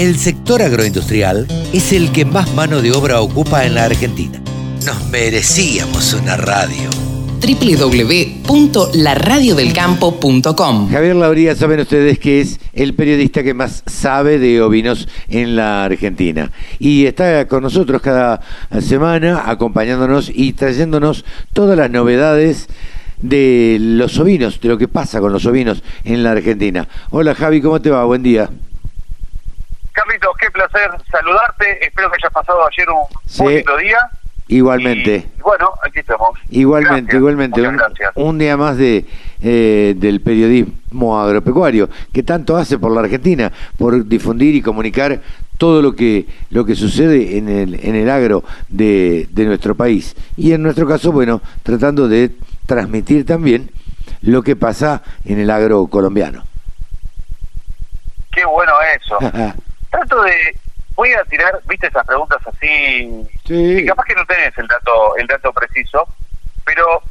El sector agroindustrial es el que más mano de obra ocupa en la Argentina. Nos merecíamos una radio www.laradiodelcampo.com Javier Lauría, saben ustedes que es el periodista que más sabe de ovinos en la Argentina. Y está con nosotros cada semana acompañándonos y trayéndonos todas las novedades de los ovinos, de lo que pasa con los ovinos en la Argentina. Hola Javi, ¿cómo te va? Buen día. Carlitos, qué placer saludarte. Espero que hayas pasado ayer un Sí. bonito día. Igualmente. Y, bueno, aquí estamos. Igualmente, Gracias, igualmente. un día más de eh, del periodismo agropecuario, que tanto hace por la Argentina, por difundir y comunicar todo lo que lo que sucede en el, en el agro de, de nuestro país. Y en nuestro caso, bueno, tratando de transmitir también lo que pasa en el agro colombiano. Qué bueno eso. Trato de... Voy a tirar, viste, esas preguntas así... Sí. que capaz que no tenés el dato, el dato preciso, pero...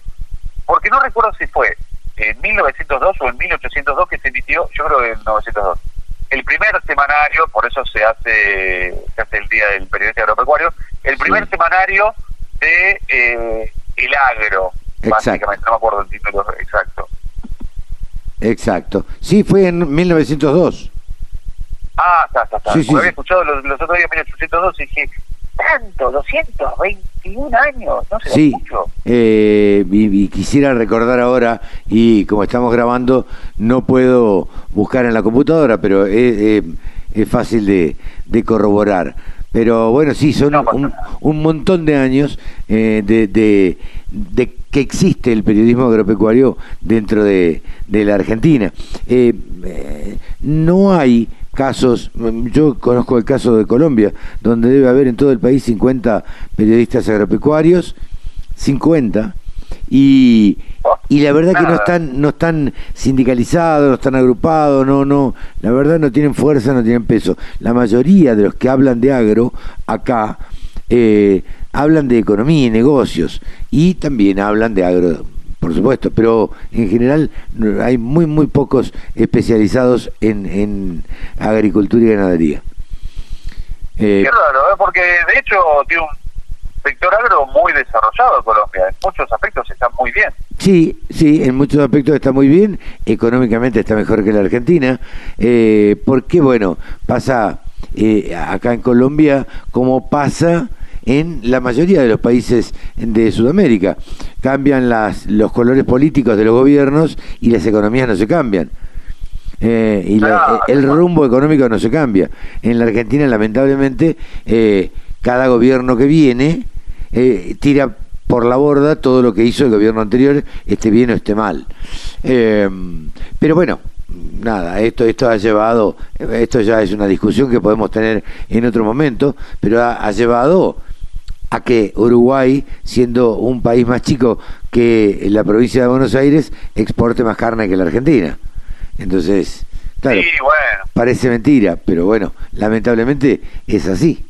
Porque no recuerdo si fue en 1902 o en 1802 que se emitió, yo creo que en 902, el primer semanario, por eso se hace, se hace el Día del Periodista Agropecuario, el primer Sí. semanario de eh, El Agro, Exacto. básicamente, no me acuerdo el título exacto. Exacto. Sí, fue en 1902. Ah, está, está, está. Sí, sí, había escuchado los, los otros días 1802 y dije, tanto, 221 años, no sé, Sí, mucho. eh, y, y quisiera recordar ahora, y como estamos grabando, no puedo buscar en la computadora, pero es, eh, es fácil de, de corroborar. Pero bueno, sí, son No un, montón de años eh, de, de- de que existe el periodismo agropecuario dentro de, de la Argentina. Eh, eh, no hay casos, yo conozco el caso de Colombia, donde debe haber en todo el país 50 periodistas agropecuarios, 50, y, y la verdad que no están, no están sindicalizados, no están agrupados, no, no, la verdad no tienen fuerza, no tienen peso. La mayoría de los que hablan de agro acá eh, hablan de economía y negocios y también hablan de agro, por supuesto, pero en general hay muy, muy pocos especializados en, en agricultura y ganadería. Eh, Qué raro, ¿eh? porque de hecho tiene un sector agro muy desarrollado en Colombia. En muchos aspectos está muy bien. Sí, sí, en muchos aspectos está muy bien, económicamente está mejor que la Argentina, eh, porque bueno, pasa eh, acá en Colombia como pasa en la mayoría de los países de Sudamérica. Cambian las, los colores políticos de los gobiernos y las economías no se cambian. Eh, y la- Claro. el rumbo económico no se cambia. En la Argentina, lamentablemente, eh, cada gobierno que viene eh, tira por la borda todo lo que hizo el gobierno anterior, esté bien o esté mal. Eh, pero bueno, nada, esto, esto ha llevado, esto ya es una discusión que podemos tener en otro momento, pero ha, ha llevado a que Uruguay, siendo un país más chico que la provincia de Buenos Aires, exporte más carne que la Argentina. Entonces, claro, Sí, bueno. parece mentira, pero bueno, lamentablemente es así.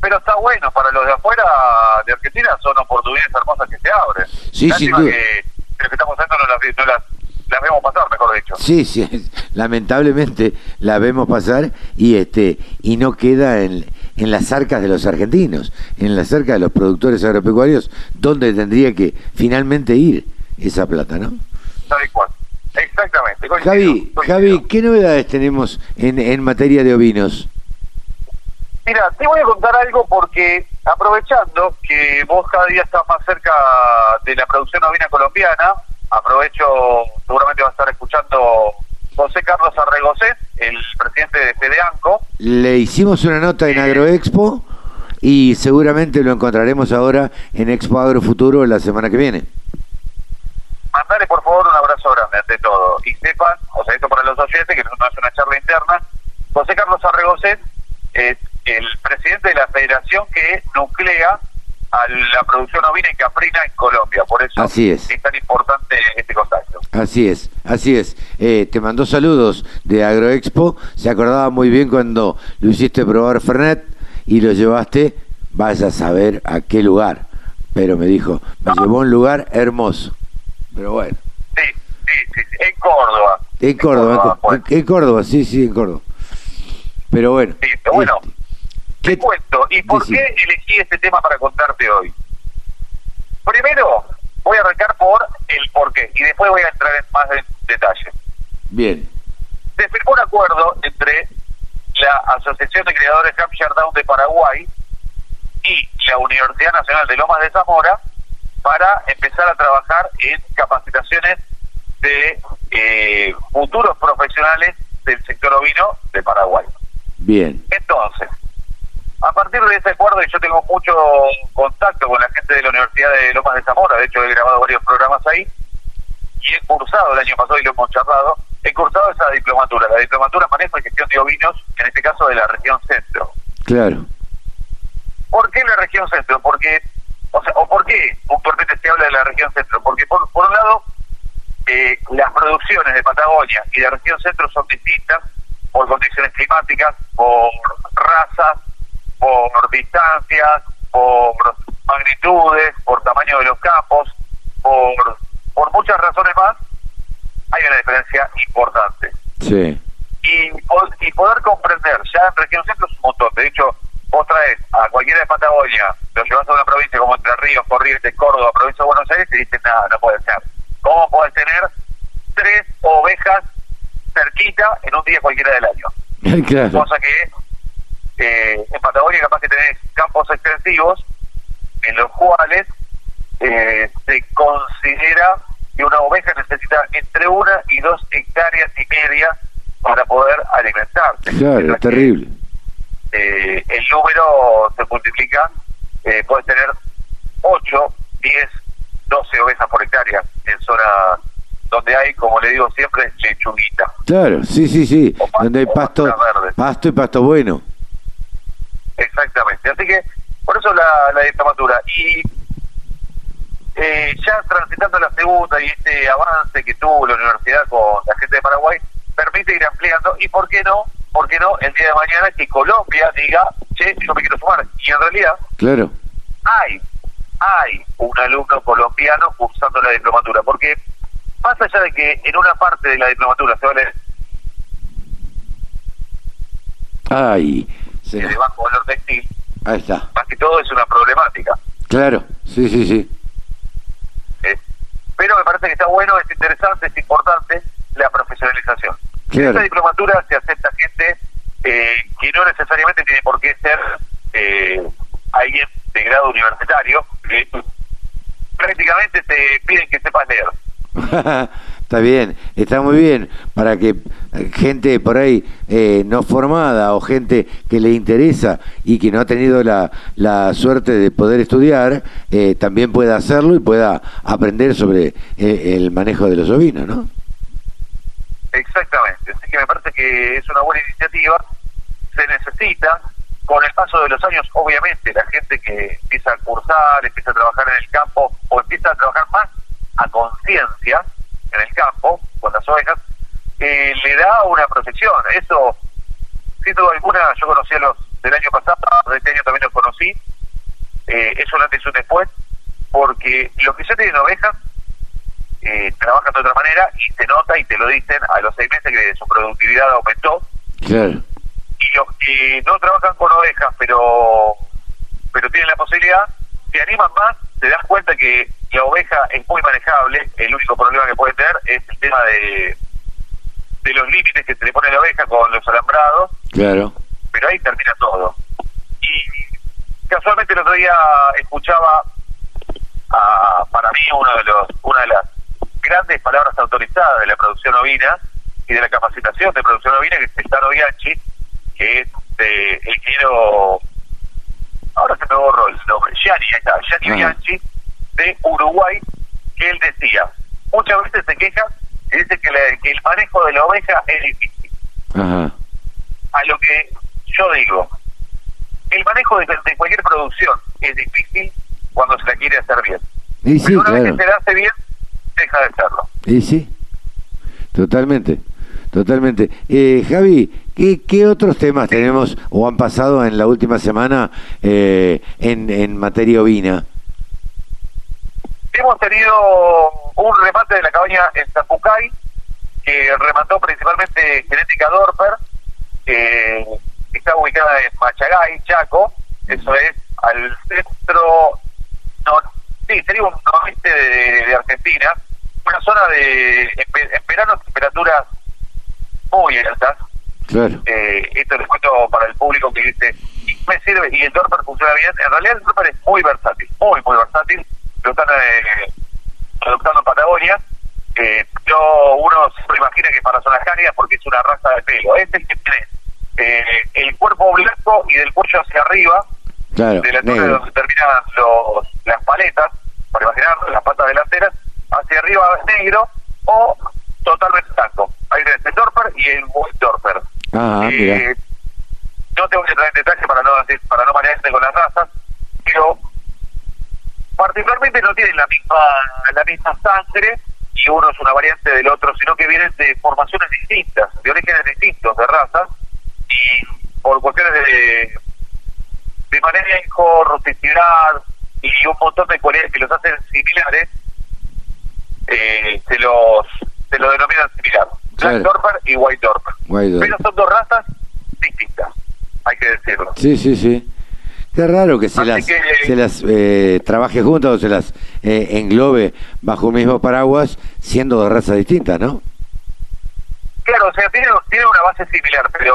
Pero está bueno, para los de afuera de Argentina son oportunidades hermosas que se abren. Sí, Lástima sin duda. que lo que estamos haciendo no las, no las, las vemos pasar, mejor dicho. Sí, sí, lamentablemente la vemos pasar y este y no queda en, en las arcas de los argentinos, en las arcas de los productores agropecuarios, donde tendría que finalmente ir esa plata, ¿no? Tal cual. Exactamente. coincido, Javi, coincido. Javi, ¿qué novedades tenemos en, en materia de ovinos? Mira, te voy a contar algo porque aprovechando que vos cada día estás más cerca de la producción ovina colombiana, aprovecho, seguramente vas a estar escuchando José Carlos Arregocés, el presidente de FEDEANCO. Le hicimos una nota en Agroexpo y seguramente lo encontraremos ahora en Expo Agro Futuro la semana que viene. Mandale por favor un abrazo grande ante todo. Y sepan, o sea, esto para los oyentes, que no es una charla interna, José Carlos Arregocés es el presidente de la federación que nuclea a la producción ovina y caprina en Colombia. Por eso Así es. tan importante este contacto. Así es, así es. Eh, te mandó saludos de Agroexpo. Se acordaba muy bien cuando lo hiciste probar Fernet y lo llevaste, vaya a saber a qué lugar. Pero me dijo, me llevó a un lugar hermoso. Pero bueno, Sí, sí, sí, sí, en Córdoba. en Córdoba, en, pues. en Córdoba, sí, sí, en Córdoba. Pero bueno. Listo, bueno, te cuento. ¿Y por qué elegí este tema para contarte hoy? Primero, voy a arrancar por el por qué y después voy a entrar en más en detalle. Bien. Se firmó un acuerdo entre la Asociación de Creadores Hampshire Down de Paraguay y la Universidad Nacional de Lomas de Zamora para empezar a trabajar en capacitaciones de eh, futuros profesionales del sector ovino de Paraguay. Bien. Entonces, a partir de ese acuerdo, y yo tengo mucho contacto con la gente de la Universidad de Lomas de Zamora, de hecho he grabado varios programas ahí, y he cursado el año pasado y lo hemos charlado, he cursado esa diplomatura, la diplomatura Manejo y Gestión de Ovinos, en este caso de la región centro. Claro. ¿Por qué la región centro? Porque, o sea, o por qué puntualmente se habla de la región centro? Porque por, por un lado, eh, las producciones de Patagonia y de región centro son distintas por condiciones climáticas, por razas, por distancias, por magnitudes, por tamaño de los campos, por, por muchas razones más, hay una diferencia importante. Sí. Y, y poder comprender, ya en región centro es un montón, de hecho, vos traes a cualquiera de Patagonia, lo llevas a una provincia como Entre Ríos, Corrientes, Córdoba, provincia de Buenos Aires, y dicen, nada, no puede ser. ¿Cómo puedes tener tres ovejas cerquita en un día cualquiera del año? claro. Cosa que eh, en Patagonia capaz que tenés campos extensivos en los cuales eh, se considera que una oveja necesita entre una y dos hectáreas y media para poder alimentarse. Claro, es terrible. Eh, el número se multiplica, eh, puedes tener 8, 10, 12 ovejas por hectárea en zona donde hay, como le digo siempre, lechuguita. Claro, sí, sí, sí, donde hay pasto, pasto y pasto bueno. Exactamente, así que por eso la, la diplomatura. Y eh, ya transitando la segunda y este avance que tuvo la universidad con la gente de Paraguay, permite ir ampliando. Y por qué no, por qué no el día de mañana que Colombia diga, che, yo me quiero sumar. Y en realidad, claro, hay, hay un alumno colombiano cursando la diplomatura, porque más allá de que en una parte de la diplomatura se vale Ay, de bajo valor textil, ahí está. más que todo es una problemática. Claro, sí, sí, sí. Eh, pero me parece que está bueno, es interesante, es importante la profesionalización. En esta diplomatura se acepta gente eh, que no necesariamente tiene por qué ser eh, alguien de grado universitario, que prácticamente te piden que sepas leer. Está bien, está muy bien para que gente por ahí eh, no formada o gente que le interesa y que no ha tenido la, la suerte de poder estudiar eh, también pueda hacerlo y pueda aprender sobre eh, el manejo de los ovinos, ¿no? Exactamente, así que me parece que es una buena iniciativa, se necesita, con el paso de los años, obviamente, la gente que empieza a cursar, empieza a trabajar en el campo o empieza a trabajar más a conciencia, en el campo, con las ovejas, eh, le da una protección. Eso, sin duda alguna, yo conocí a los del año pasado, de este año también los conocí, eh, es un antes y un después, porque los que ya tienen ovejas eh, trabajan de otra manera y se nota y te lo dicen a los seis meses que su productividad aumentó. Claro. Y los que no trabajan con ovejas, pero pero tienen la posibilidad, se animan más, se dan cuenta que la oveja es muy manejable, el único problema que puede tener es el tema de, de los límites que se le pone a la oveja con los alambrados. Claro. Pero ahí termina todo. Y casualmente el otro día escuchaba a, para mí uno de los, una de las grandes palabras autorizadas de la producción ovina y de la capacitación de producción ovina, que es Tano Bianchi, que es de el ingeniero, ahora se me borró el nombre, Gianni, ahí está, Gianni Bianchi, de Uruguay que él decía, muchas veces se queja y dice que, que el manejo de la oveja es difícil. A lo que yo digo, el manejo de, cualquier producción es difícil cuando se la quiere hacer bien. Y sí, Pero una vez que se la hace bien, deja de serlo. Y sí, totalmente. Totalmente. Eh, Javi, ¿qué, ¿qué, otros temas tenemos o han pasado en la última semana eh, en, en materia ovina? Hemos tenido un remate de la cabaña en Zapucay, que remató principalmente Genética Dorper, ubicada en Machagay, Chaco, eso es al centro, no, sí, sería un noroeste de, de Argentina, una zona de, en, en verano, temperaturas muy altas. Claro. Eh, esto les cuento para el público que dice, ¿y qué me sirve? Y el Dorper funciona bien. En realidad el Dorper es muy versátil, muy, muy versátil. Lo están eh, adoptando en Patagonia. Eh, yo, uno siempre imagina que es para zonas cálidas porque es una raza de pelo. Este es el que tiene eh, el cuerpo blanco y del cuello hacia arriba, Claro, de la altura donde terminan los, las paletas, para imaginar las patas delanteras, hacia arriba es negro o totalmente blanco. Tenés el Dorper y el White Dorper. Ah, Eh, no tengo que entrar en detalle para no para no marearte con las razas, pero particularmente no tienen la misma la misma sangre y uno es una variante del otro, sino que vienen de formaciones distintas, de orígenes distintos de razas y por cuestiones de de manejo, rusticidad y un montón de cualidades que los hacen similares, eh, se los se lo denominan similar. Black Dorper y White Dorper. White Dorper. Pero son dos razas distintas, hay que decirlo. Sí, sí, sí. Qué raro que se Así las, que- se las eh, trabaje juntas o se las eh, englobe bajo un mismo paraguas siendo de razas distintas, ¿no? Claro, o sea, tiene, tiene una base similar, pero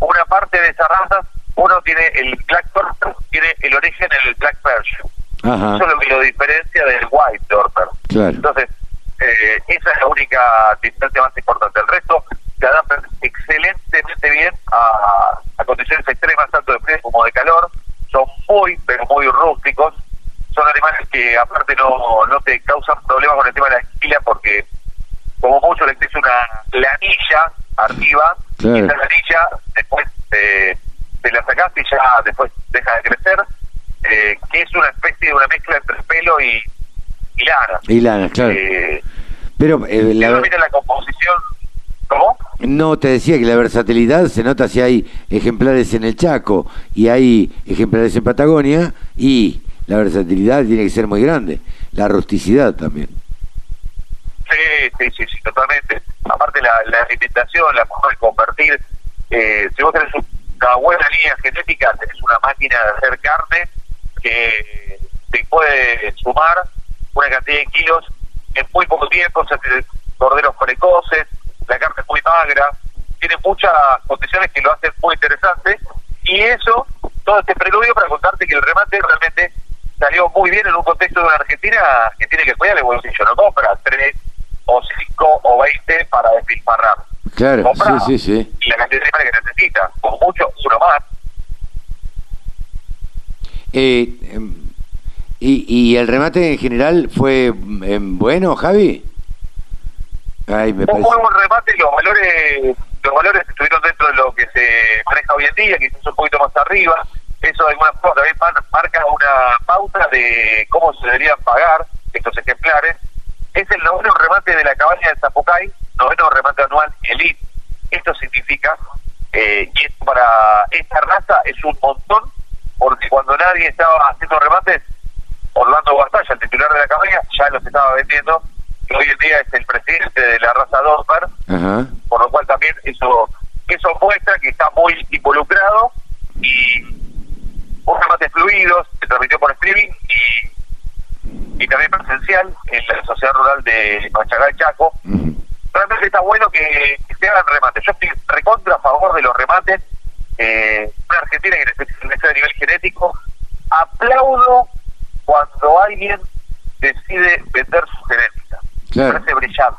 una parte de esas razas, uno tiene el Black Dorper, tiene el origen en el Black Persian. Eso es lo que lo diferencia del White claro. Entonces, eh, esa es la única diferencia más importante. El resto se adaptan excelentemente bien a, a condiciones extremas, tanto de frío como de calor. Son muy, pero muy rústicos. Son animales que aparte no, no te causan problemas con el tema de la esquila porque como mucho le crece una lanilla arriba Claro. y esa lanilla después eh, te la sacás y ya después deja de crecer, eh, que es una especie de una mezcla entre pelo y, y lana. Y lana, claro. Eh, Pero eh, la la composición, ¿cómo? No te decía que la versatilidad se nota si hay ejemplares en el Chaco y hay ejemplares en Patagonia y la versatilidad tiene que ser muy grande. La rusticidad también. Sí, sí, sí, sí, totalmente. Aparte la, la alimentación, la forma de convertir, eh, si vos tenés una buena línea genética, tenés una máquina de hacer carne que te puede sumar una cantidad de kilos en muy poco tiempo, o sea, corderos precoces, la carne es muy magra, tiene muchas condiciones que lo hacen muy interesante y eso, todo este preludio para contarte que el remate realmente salió muy bien en un contexto de una Argentina que tiene que cuidar el bolsillo, no compra tres o cinco o veinte para despilfarrar. Claro, Compra sí, sí, sí. la cantidad de que necesita, como mucho uno más. Eh, em, y, ¿Y el remate en general fue em, bueno, Javi? Ay, me Un muy buen remate, los valores los valores estuvieron dentro de lo que se maneja hoy en día, quizás un poquito más arriba. Eso de alguna forma también mar- marca una pauta de cómo se deberían pagar estos ejemplares. Es el noveno remate de la cabaña de Zapucay, noveno remate anual Elite. Esto significa, eh, y esto para esta raza es un montón, porque cuando nadie estaba haciendo remates, Orlando Bastalla, el titular de la cabaña, ya los estaba vendiendo, y hoy en día es el presidente de la raza Dorper, Ajá. por lo cual también eso eso muestra que está muy involucrado y un remate fluido, se transmitió por streaming y, y también presencial en la sociedad rural de Machagay Chaco. Realmente está bueno que, que se hagan remates. Yo estoy recontra a favor de los remates. Eh, una Argentina que necesita de nivel genético. Aplaudo cuando alguien decide vender su genética. Claro. Brillante.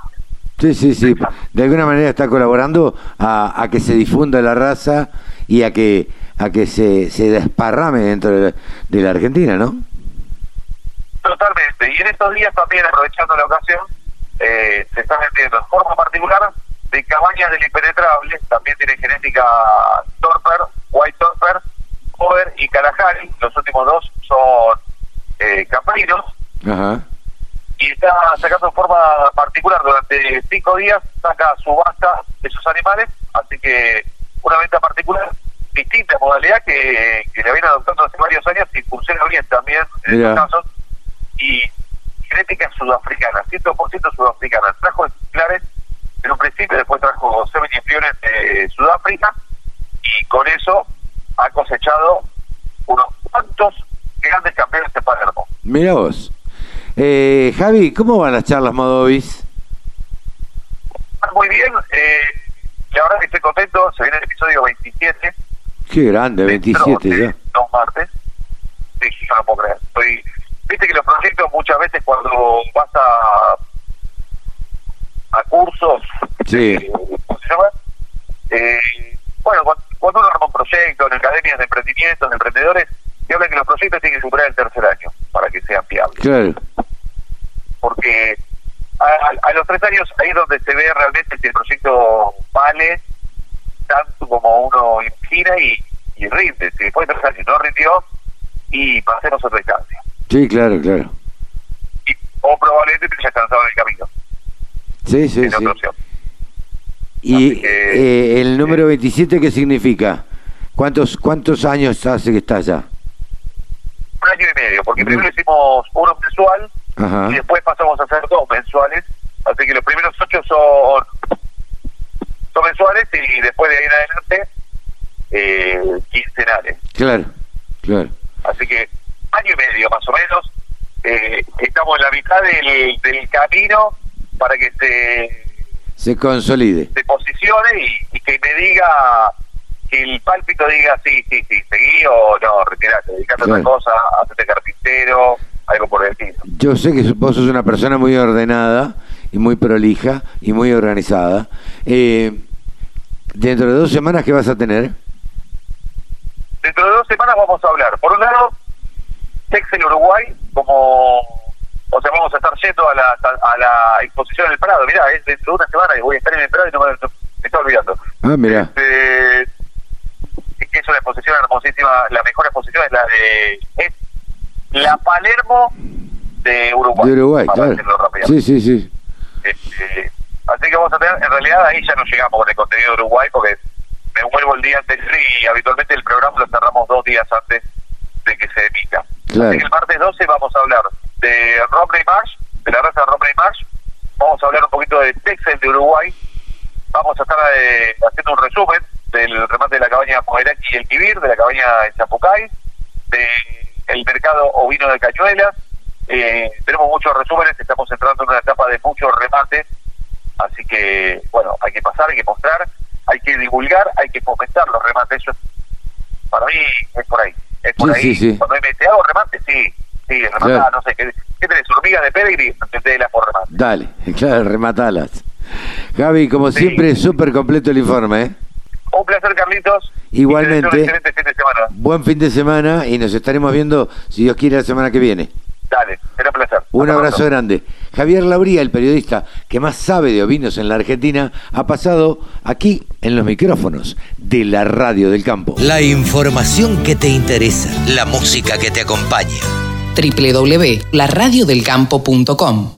Sí, sí, sí. De alguna manera está colaborando a, a que se difunda la raza y a que a que se, se desparrame dentro de la, de la Argentina, ¿no? Totalmente. Y en estos días también, aprovechando la ocasión, eh, se está vendiendo en forma particular de cabañas del impenetrable. También tiene genética Torper, White Torper, Over y Kalahari. Los últimos dos son eh, caprinos. Ajá. Y está sacando en forma particular durante cinco días, saca subasta de sus animales. Así que una venta particular, distinta modalidad que, que la viene adoptando hace varios años y funciona bien también en Mira. estos casos y genética sudafricana, 100% sudafricana. Trajo ejemplares en un principio, después trajo seminifliones de Sudáfrica y con eso ha cosechado unos cuantos grandes campeones de Palermo. Mira vos. Eh, Javi, ¿cómo van las charlas Modovis? Muy bien, eh, la verdad que estoy contento, se viene el episodio 27. Qué grande, 27 ya. Dos martes. Sí, yo no puedo creer. Estoy, Viste que los proyectos muchas veces cuando vas a, a cursos, Sí. eh, ¿cómo se llama? Eh, bueno, cuando, cuando uno arma un proyecto en academias de emprendimientos, de emprendedores, te hablan que los proyectos tienen que superar el tercer año para que sean viables. Claro. A, a- los tres años ahí es donde se ve realmente si el proyecto vale tanto como uno imagina y, y rinde. Si después de tres años no rindió, y pasemos otra instancia. Sí, claro, claro. Y, o probablemente te hayas cansado en el camino. Sí, sí, es sí. otra opción. ¿Y que- eh, el número 27 qué significa? ¿Cuántos cuántos años hace que está allá? Un año y medio, porque Ujú. primero hicimos uno mensual Ajá. y después a dos mensuales. Así que los primeros ocho son, son mensuales y después de ahí en adelante eh, quincenales. Claro, claro. Así que año y medio más o menos. Eh, estamos en la mitad del, del camino para que se, Se consolide. se posicione y, y que me diga, que el pálpito diga sí, sí, sí, seguí o no, retirate, dedicate a Claro. otra cosa, hacete carpintero, algo por el. Yo sé que vos sos una persona muy ordenada y muy prolija y muy organizada. Eh, dentro de dos semanas, ¿qué vas a tener? Dentro de dos semanas vamos a hablar, por un lado, Texel Uruguay, como, o sea, vamos a estar yendo a la, a la exposición del Prado. Mirá, es dentro de una semana y voy a estar en el Prado y no me, no- me está olvidando. Ah, mira. Este, que es una exposición hermosísima, la mejor exposición es la de es la Palermo de Uruguay. De Uruguay, para claro. Sí, sí, sí. Este, así que vamos a tener, en realidad ahí ya no llegamos con el contenido de Uruguay porque me vuelvo el día anterior y habitualmente el programa lo cerramos dos días antes de que se emita. Claro. Así que el martes 12 vamos a hablar de Romney Marsh, de la raza Romney Marsh, vamos a hablar un poquito de Texel de Uruguay, vamos a estar eh, haciendo un resumen del remate de la cabaña Pomeraki y el Kibir, de la cabaña en Zapucay, de el mercado ovino de Cañuelas. Eh, tenemos muchos resúmenes, estamos entrando en una etapa de muchos remates, así que, bueno, hay que pasar, hay que mostrar, hay que divulgar, hay que fomentar los remates. Eso es- para mí es por ahí. Es por Sí, ahí. sí, sí. Cuando me te hago remate, sí, sí, rematar, Claro. no sé, ¿qué, qué tenés? ¿Hormigas de? Entendela por remate. Dale, claro, rematalas. Gaby, como siempre, súper completo el informe. ¿eh? Un placer, Carlitos. Igualmente. Un excelente fin de semana. Buen fin de semana y nos estaremos viendo, si Dios quiere, la semana que viene. Dale, será un placer. Un Hasta abrazo pronto. grande. Javier Lauría, el periodista que más sabe de ovinos en la Argentina, ha pasado aquí en los micrófonos de la radio del campo. La información que te interesa, la música que te acompaña. www.laradiodelcampo.com